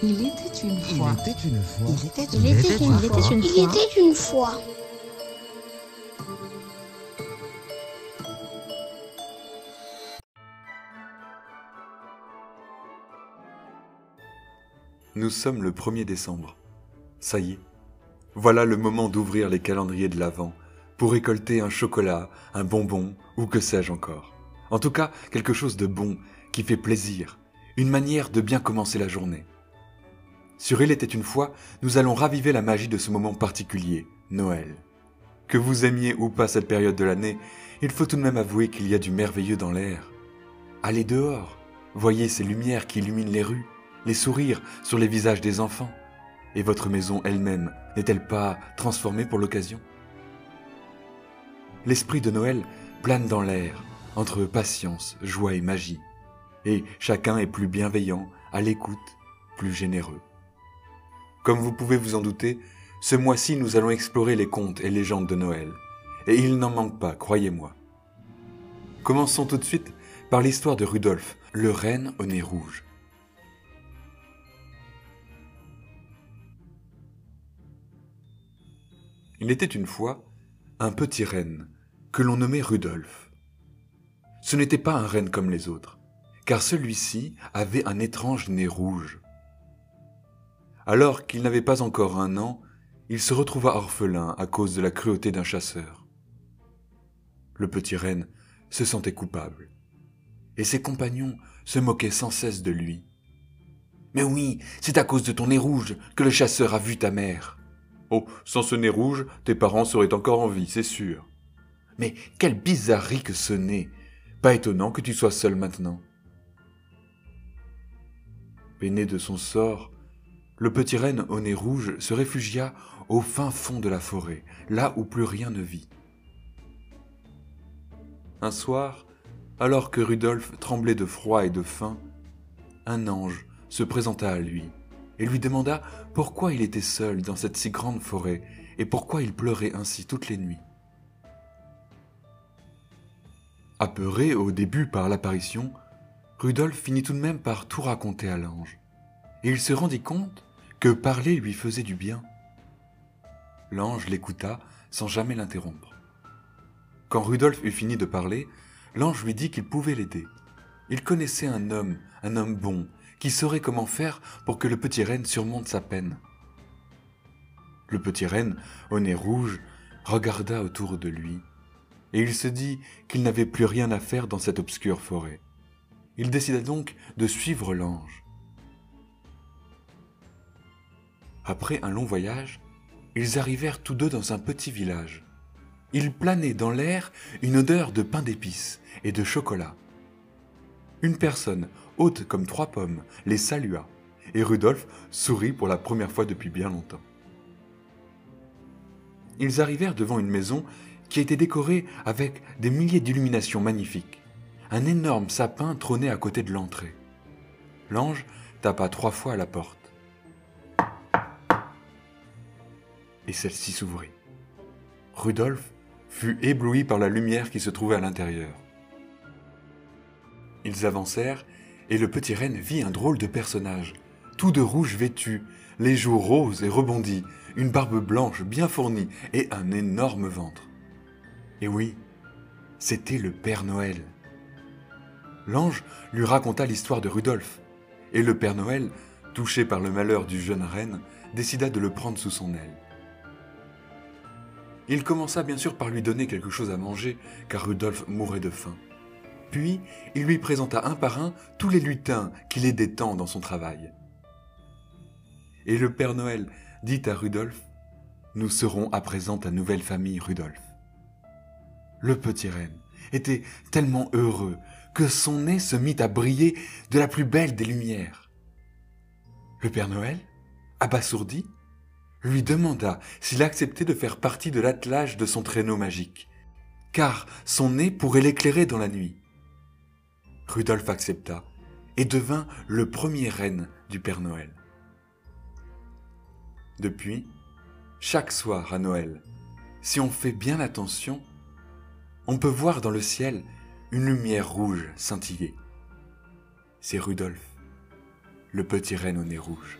Il était une fois. Il était une fois. Il était Il était une une fois. fois. Il était une fois. Nous sommes le 1er décembre. Ça y est. Voilà le moment d'ouvrir les calendriers de l'Avent pour récolter un chocolat, un bonbon ou que sais-je encore. En tout cas, quelque chose de bon, qui fait plaisir, une manière de bien commencer la journée. Sur Il était une fois, nous allons raviver la magie de ce moment particulier, Noël. Que vous aimiez ou pas cette période de l'année, il faut tout de même avouer qu'il y a du merveilleux dans l'air. Allez dehors, voyez ces lumières qui illuminent les rues, les sourires sur les visages des enfants. Et votre maison elle-même n'est-elle pas transformée pour l'occasion? L'esprit de Noël plane dans l'air, entre patience, joie et magie. Et chacun est plus bienveillant, à l'écoute, plus généreux. Comme vous pouvez vous en douter, ce mois-ci nous allons explorer les contes et légendes de Noël. Et il n'en manque pas, croyez-moi. Commençons tout de suite par l'histoire de Rudolphe, le renne au nez rouge. Il était une fois un petit renne que l'on nommait Rudolphe. Ce n'était pas un renne comme les autres, car celui-ci avait un étrange nez rouge. Alors qu'il n'avait pas encore un an, il se retrouva orphelin à cause de la cruauté d'un chasseur. Le petit renne se sentait coupable, et ses compagnons se moquaient sans cesse de lui. Mais oui, c'est à cause de ton nez rouge que le chasseur a vu ta mère. Oh, sans ce nez rouge, tes parents seraient encore en vie, c'est sûr. Mais quelle bizarrerie que ce nez. Pas étonnant que tu sois seul maintenant. Peiné de son sort, le petit renne au nez rouge se réfugia au fin fond de la forêt, là où plus rien ne vit. Un soir, alors que Rudolphe tremblait de froid et de faim, un ange se présenta à lui et lui demanda pourquoi il était seul dans cette si grande forêt et pourquoi il pleurait ainsi toutes les nuits. Apeuré au début par l'apparition, Rudolphe finit tout de même par tout raconter à l'ange, et il se rendit compte que parler lui faisait du bien. L'ange l'écouta sans jamais l'interrompre. Quand Rudolphe eut fini de parler, l'ange lui dit qu'il pouvait l'aider. Il connaissait un homme, un homme bon, qui saurait comment faire pour que le petit renne surmonte sa peine. Le petit renne, au nez rouge, regarda autour de lui, et il se dit qu'il n'avait plus rien à faire dans cette obscure forêt. Il décida donc de suivre l'ange. Après un long voyage, ils arrivèrent tous deux dans un petit village. Il planait dans l'air une odeur de pain d'épices et de chocolat. Une personne, haute comme trois pommes, les salua, et Rudolphe sourit pour la première fois depuis bien longtemps. Ils arrivèrent devant une maison qui était décorée avec des milliers d'illuminations magnifiques. Un énorme sapin trônait à côté de l'entrée. L'ange tapa trois fois à la porte. Et celle-ci s'ouvrit. Rudolphe fut ébloui par la lumière qui se trouvait à l'intérieur. Ils avancèrent, et le petit renne vit un drôle de personnage, tout de rouge vêtu, les joues roses et rebondies, une barbe blanche bien fournie et un énorme ventre. Et oui, c'était le Père Noël. L'ange lui raconta l'histoire de Rudolphe, et le Père Noël, touché par le malheur du jeune renne, décida de le prendre sous son aile. Il commença bien sûr par lui donner quelque chose à manger, car Rudolphe mourait de faim. Puis, il lui présenta un par un tous les lutins qui l'aidaient tant dans son travail. Et le Père Noël dit à Rudolphe Nous serons à présent ta nouvelle famille, Rudolphe. Le petit renne était tellement heureux que son nez se mit à briller de la plus belle des lumières. Le Père Noël, abasourdi, lui demanda s'il acceptait de faire partie de l'attelage de son traîneau magique, car son nez pourrait l'éclairer dans la nuit. Rudolphe accepta et devint le premier reine du Père Noël. Depuis, chaque soir à Noël, si on fait bien attention, on peut voir dans le ciel une lumière rouge scintiller. C'est Rudolphe, le petit renne au nez rouge.